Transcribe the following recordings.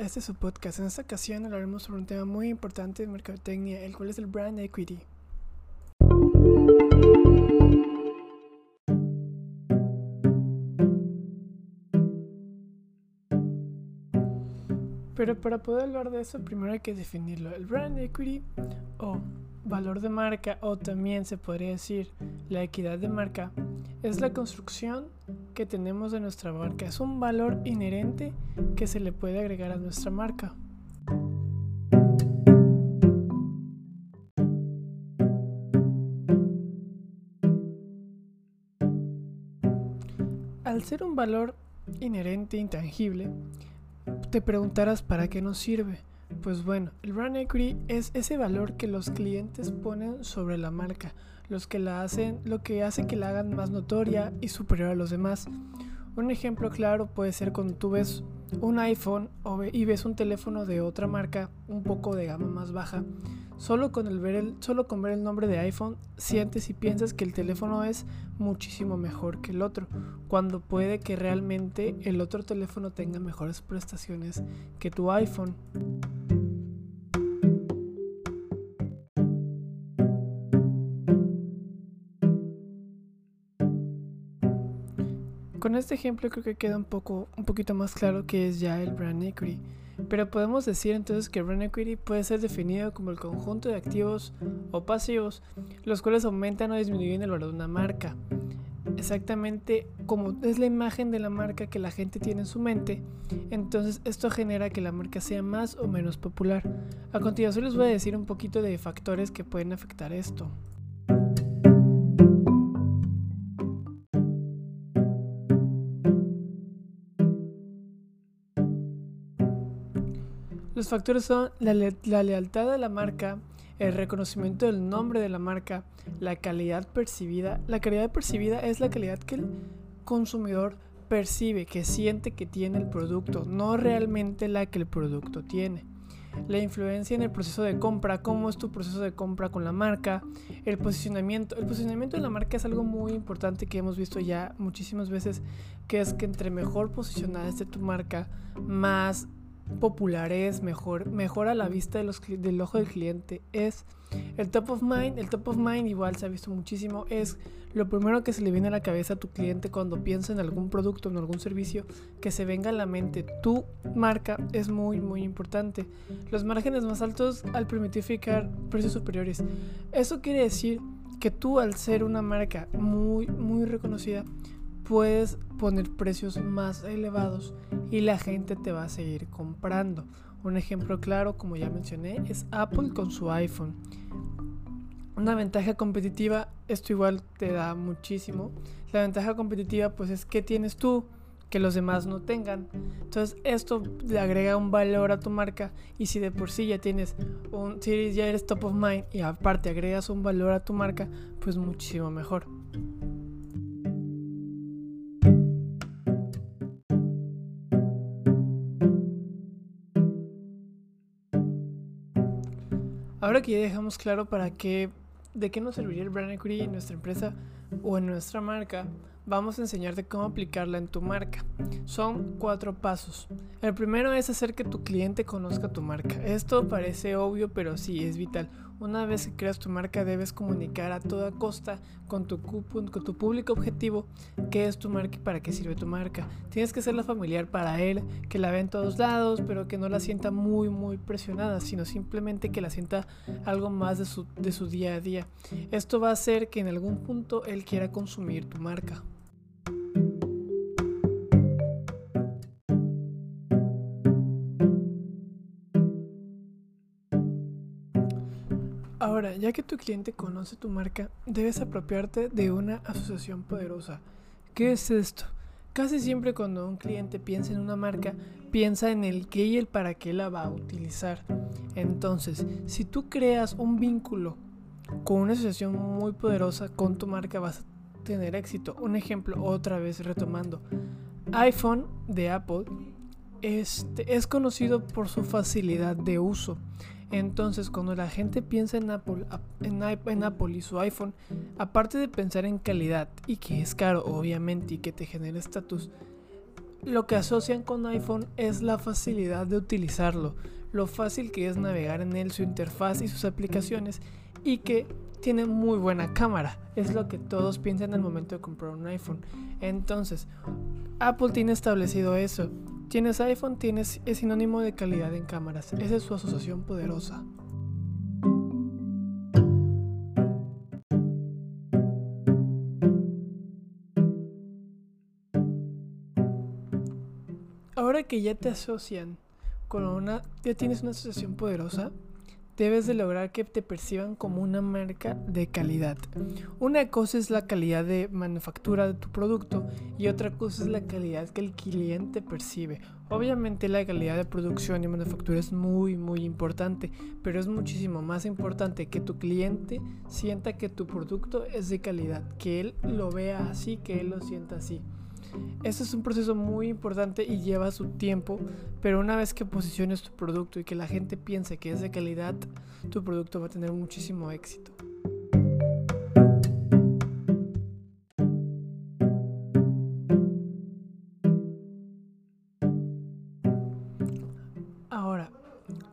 este su podcast. En esta ocasión hablaremos sobre un tema muy importante de mercadotecnia, el cual es el brand equity. Pero para poder hablar de eso, primero hay que definirlo. El brand equity o valor de marca, o también se podría decir la equidad de marca, es la construcción que tenemos de nuestra marca. Es un valor inherente que se le puede agregar a nuestra marca. Al ser un valor inherente, intangible, te preguntarás para qué nos sirve. Pues bueno, el brand equity es ese valor que los clientes ponen sobre la marca, los que la hacen, lo que hace que la hagan más notoria y superior a los demás. Un ejemplo claro puede ser cuando tú ves un iPhone y ves un teléfono de otra marca, un poco de gama más baja. Solo con, el ver el, solo con ver el nombre de iPhone sientes y piensas que el teléfono es muchísimo mejor que el otro, cuando puede que realmente el otro teléfono tenga mejores prestaciones que tu iPhone. Con este ejemplo creo que queda un poco un poquito más claro que es ya el brand equity. Pero podemos decir entonces que brand equity puede ser definido como el conjunto de activos o pasivos los cuales aumentan o disminuyen el valor de una marca. Exactamente como es la imagen de la marca que la gente tiene en su mente, entonces esto genera que la marca sea más o menos popular. A continuación les voy a decir un poquito de factores que pueden afectar esto. Los factores son la, lealtad de la marca, el reconocimiento del nombre de la marca, la calidad percibida. La calidad percibida es la calidad que el consumidor percibe, que siente que tiene el producto, no realmente la que el producto tiene. La influencia en el proceso de compra, cómo es tu proceso de compra con la marca, el posicionamiento. El posicionamiento de la marca es algo muy importante que hemos visto ya muchísimas veces, que es que entre mejor posicionada esté tu marca, más popular es, mejor, mejor a la vista de los, del ojo del cliente es. El top of mind, el top of mind igual se ha visto muchísimo, es lo primero que se le viene a la cabeza a tu cliente cuando piensa en algún producto, en algún servicio, que se venga a la mente. Tu marca es muy, muy importante. Los márgenes más altos al permitir fijar precios superiores. Eso quiere decir que tú al ser una marca muy, muy reconocida, puedes poner precios más elevados y la gente te va a seguir comprando. Un ejemplo claro, como ya mencioné, es Apple con su iPhone. Una ventaja competitiva, esto igual te da muchísimo. La ventaja competitiva pues es que tienes tú que los demás no tengan. Entonces esto le agrega un valor a tu marca y si de por sí ya tienes un, si ya eres top of mind y aparte agregas un valor a tu marca, pues muchísimo mejor. Ahora que ya dejamos claro para qué, de qué nos serviría el brand equity en nuestra empresa o en nuestra marca, vamos a enseñarte cómo aplicarla en tu marca. Son cuatro pasos. El primero es hacer que tu cliente conozca tu marca. Esto parece obvio, pero sí es vital. Una vez que creas tu marca debes comunicar a toda costa con tu, público objetivo qué es tu marca y para qué sirve tu marca. Tienes que hacerla familiar para él, que la vea en todos lados, pero que no la sienta muy muy presionada, sino simplemente que la sienta algo más de su, de su día a día. Esto va a hacer que en algún punto él quiera consumir tu marca. Ahora, ya que tu cliente conoce tu marca, debes apropiarte de una asociación poderosa. ¿Qué es esto? Casi siempre cuando un cliente piensa en una marca, piensa en el qué y el para qué la va a utilizar. Entonces, si tú creas un vínculo con una asociación muy poderosa con tu marca, vas a tener éxito. Un ejemplo, otra vez retomando. iPhone de Apple este, es conocido por su facilidad de uso. Entonces, cuando la gente piensa en Apple, en, en Apple y su iPhone, aparte de pensar en calidad y que es caro, obviamente, y que te genera estatus, lo que asocian con iPhone es la facilidad de utilizarlo, lo fácil que es navegar en él, su interfaz y sus aplicaciones y que tiene muy buena cámara. Es lo que todos piensan al momento de comprar un iPhone. Entonces, Apple tiene establecido eso. Tienes iPhone, tienes, es sinónimo de calidad en cámaras. Esa es su asociación poderosa. Ahora que ya te asocian con una, ya tienes una asociación poderosa, debes de lograr que te perciban como una marca de calidad. Una cosa es la calidad de manufactura de tu producto y otra cosa es la calidad que el cliente percibe. Obviamente la calidad de producción y manufactura es muy muy importante, pero es muchísimo más importante que tu cliente sienta que tu producto es de calidad, que él lo vea así, que él lo sienta así. Este es un proceso muy importante y lleva su tiempo, pero una vez que posiciones tu producto y que la gente piense que es de calidad, tu producto va a tener muchísimo éxito. Ahora,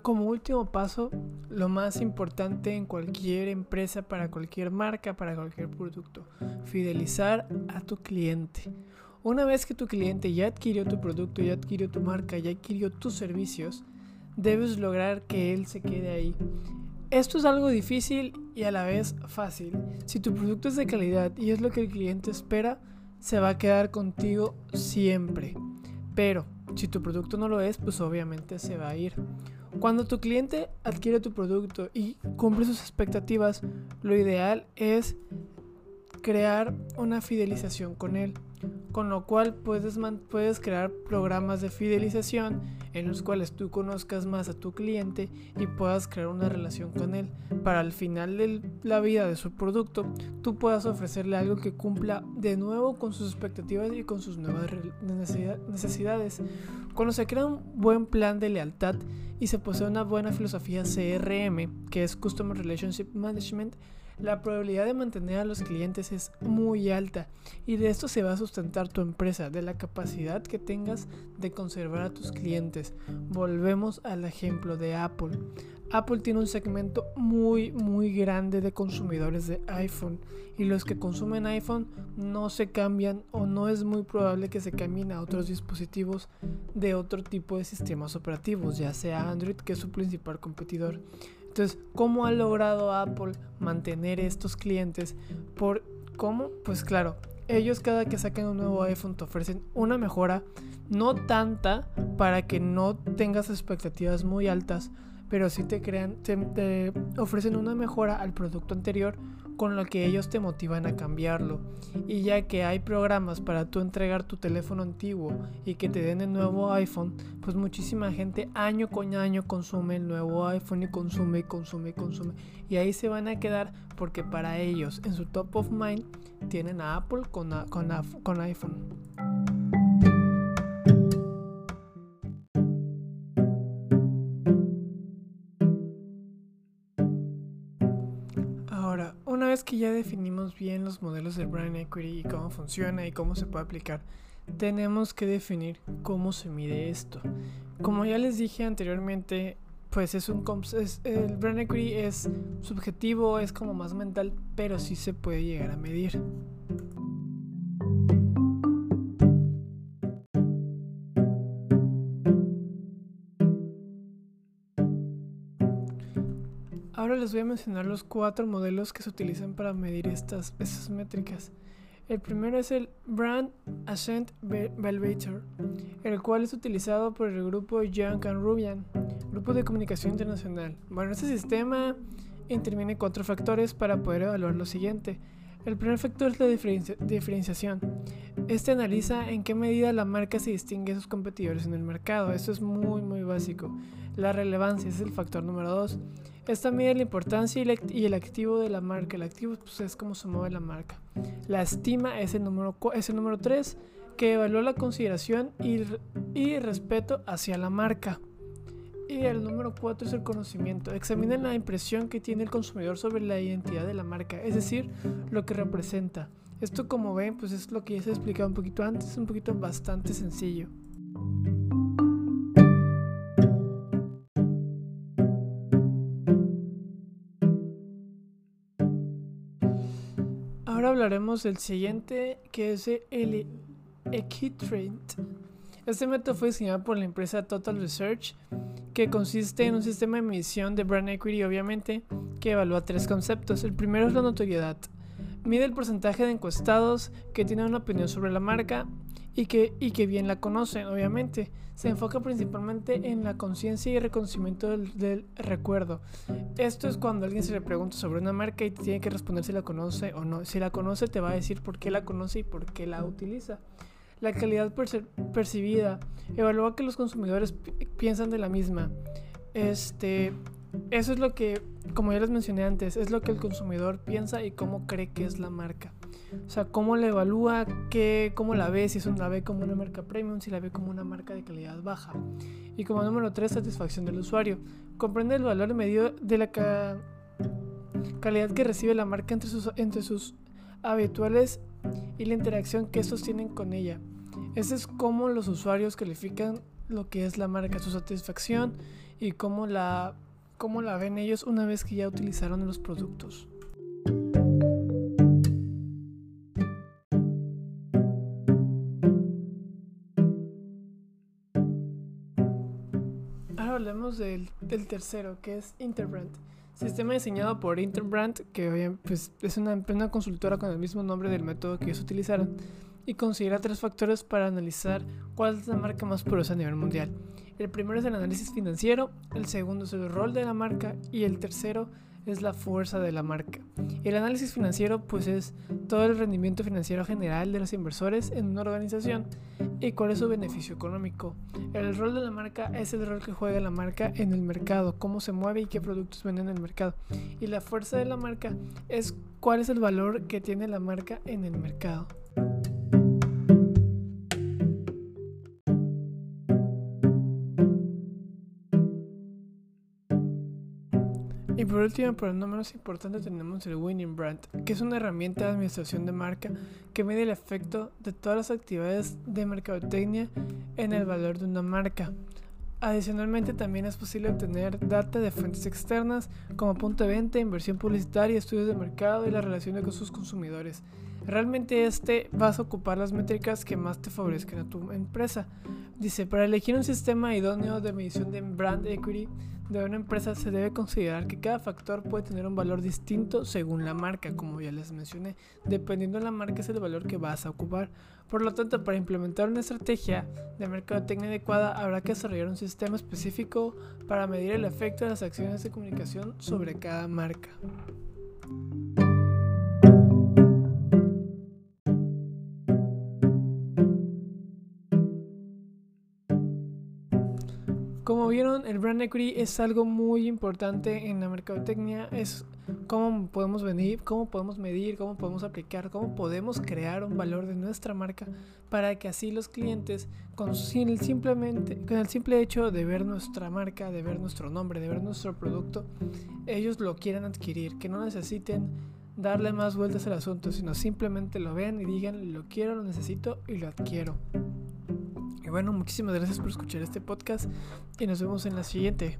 como último paso, lo más importante en cualquier empresa, para cualquier marca, para cualquier producto, fidelizar a tu cliente. Una vez que tu cliente ya adquirió tu producto, ya adquirió tu marca, ya adquirió tus servicios, debes lograr que él se quede ahí. Esto es algo difícil y a la vez fácil. Si tu producto es de calidad y es lo que el cliente espera, se va a quedar contigo siempre. Pero si tu producto no lo es, pues obviamente se va a ir. Cuando tu cliente adquiere tu producto y cumple sus expectativas, lo ideal es crear una fidelización con él con lo cual puedes, puedes crear programas de fidelización en los cuales tú conozcas más a tu cliente y puedas crear una relación con él para al final de la vida de su producto tú puedas ofrecerle algo que cumpla de nuevo con sus expectativas y con sus nuevas necesidades. Cuando se crea un buen plan de lealtad y se posee una buena filosofía CRM, que es Customer Relationship Management, la probabilidad de mantener a los clientes es muy alta y de esto se va a sustentar tu empresa, de la capacidad que tengas de conservar a tus clientes. Volvemos al ejemplo de Apple. Apple tiene un segmento muy muy grande de consumidores de iPhone y los que consumen iPhone no se cambian o no es muy probable que se cambien a otros dispositivos de otro tipo de sistemas operativos, ya sea Android que es su principal competidor. Entonces, ¿cómo ha logrado Apple mantener estos clientes? ¿Por cómo? Pues claro, ellos cada que saquen un nuevo iPhone te ofrecen una mejora, no tanta para que no tengas expectativas muy altas, pero sí te crean, te ofrecen una mejora al producto anterior con lo que ellos te motivan a cambiarlo. Y ya que hay programas para tú entregar tu teléfono antiguo y que te den el nuevo iPhone, pues muchísima gente año con año consume el nuevo iPhone y consume consume consume. Y ahí se van a quedar porque para ellos en su top of mind tienen a Apple con, con, con iPhone. Que ya definimos bien los modelos de brand equity y cómo funciona y cómo se puede aplicar, tenemos que definir cómo se mide esto. Como ya les dije anteriormente, pues es un es, el brand equity es subjetivo, es como más mental, pero sí se puede llegar a medir. Les voy a mencionar los cuatro modelos que se utilizan para medir estas, estas métricas. El primero es el Brand Ascent Elevator, el cual es utilizado por el grupo Young and Rubian, grupo de comunicación internacional. Bueno, este sistema interviene cuatro factores para poder evaluar lo siguiente. El primer factor es la diferenciación. Este analiza en qué medida la marca se distingue de sus competidores en el mercado. Esto es muy muy básico. La relevancia es el factor número dos. Esta mide la importancia y el activo de la marca. El activo pues, es cómo se mueve la marca. La estima es el número, es el número 3, que evalúa la consideración y, respeto hacia la marca. Y el número 4 es el conocimiento. Examina la impresión que tiene el consumidor sobre la identidad de la marca, es decir, lo que representa. Esto como ven, pues es lo que ya se explicado un poquito antes, es un poquito bastante sencillo. Ahora hablaremos del siguiente, que es el Equitrend. Este método fue diseñado por la empresa Total Research, que consiste en un sistema de medición de brand equity, obviamente, que evalúa tres conceptos. El primero es la notoriedad. Mide el porcentaje de encuestados que tienen una opinión sobre la marca y que, y que bien la conocen, obviamente. Se enfoca principalmente en la conciencia y reconocimiento del, recuerdo. Esto es cuando alguien se le pregunta sobre una marca y tiene que responder si la conoce o no. Si la conoce, te va a decir por qué la conoce y por qué la utiliza. La calidad percibida. Evalúa que los consumidores piensan de la misma. Este, eso es lo que, como ya les mencioné antes, es lo que el consumidor piensa y cómo cree que es la marca. O sea, cómo la evalúa, qué, cómo la ve, si es la ve como una marca premium, si la ve como una marca de calidad baja. Y como número 3, satisfacción del usuario. Comprende el valor medio de la calidad que recibe la marca entre sus, entre sus habituales y la interacción que estos tienen con ella. Ese es cómo los usuarios califican lo que es la marca, su satisfacción y cómo la, cómo la ven ellos una vez que ya utilizaron los productos. Del, tercero, que es Interbrand. Sistema diseñado por Interbrand, que pues, es una, una consultora con el mismo nombre del método que ellos utilizaron, y considera tres factores para analizar cuál es la marca más poderosa a nivel mundial. El primero es el análisis financiero, el segundo es el rol de la marca y el tercero es la fuerza de la marca. El análisis financiero pues es todo el rendimiento financiero general de los inversores en una organización y cuál es su beneficio económico. El rol de la marca es el rol que juega la marca en el mercado, cómo se mueve y qué productos venden en el mercado. Y la fuerza de la marca es cuál es el valor que tiene la marca en el mercado. Y por último, pero no menos importante, tenemos el Winning Brand, que es una herramienta de administración de marca que mide el efecto de todas las actividades de mercadotecnia en el valor de una marca. Adicionalmente, también es posible obtener data de fuentes externas como punto de venta, inversión publicitaria, estudios de mercado y la relación con sus consumidores. Realmente este vas a ocupar las métricas que más te favorezcan a tu empresa. Dice, para elegir un sistema idóneo de medición de brand equity, de una empresa se debe considerar que cada factor puede tener un valor distinto según la marca, como ya les mencioné. Dependiendo de la marca es el valor que vas a ocupar. Por lo tanto, para implementar una estrategia de mercadotecnia adecuada, habrá que desarrollar un sistema específico para medir el efecto de las acciones de comunicación sobre cada marca. Como vieron, el brand equity es algo muy importante en la mercadotecnia. Es cómo podemos venir, cómo podemos medir, cómo podemos aplicar, cómo podemos crear un valor de nuestra marca para que así los clientes, con, el, con el simple hecho de ver nuestra marca, de ver nuestro nombre, de ver nuestro producto, ellos lo quieran adquirir, que no necesiten darle más vueltas al asunto, sino simplemente lo vean y digan lo quiero, lo necesito y lo adquiero. Y bueno, muchísimas gracias por escuchar este podcast y nos vemos en la siguiente.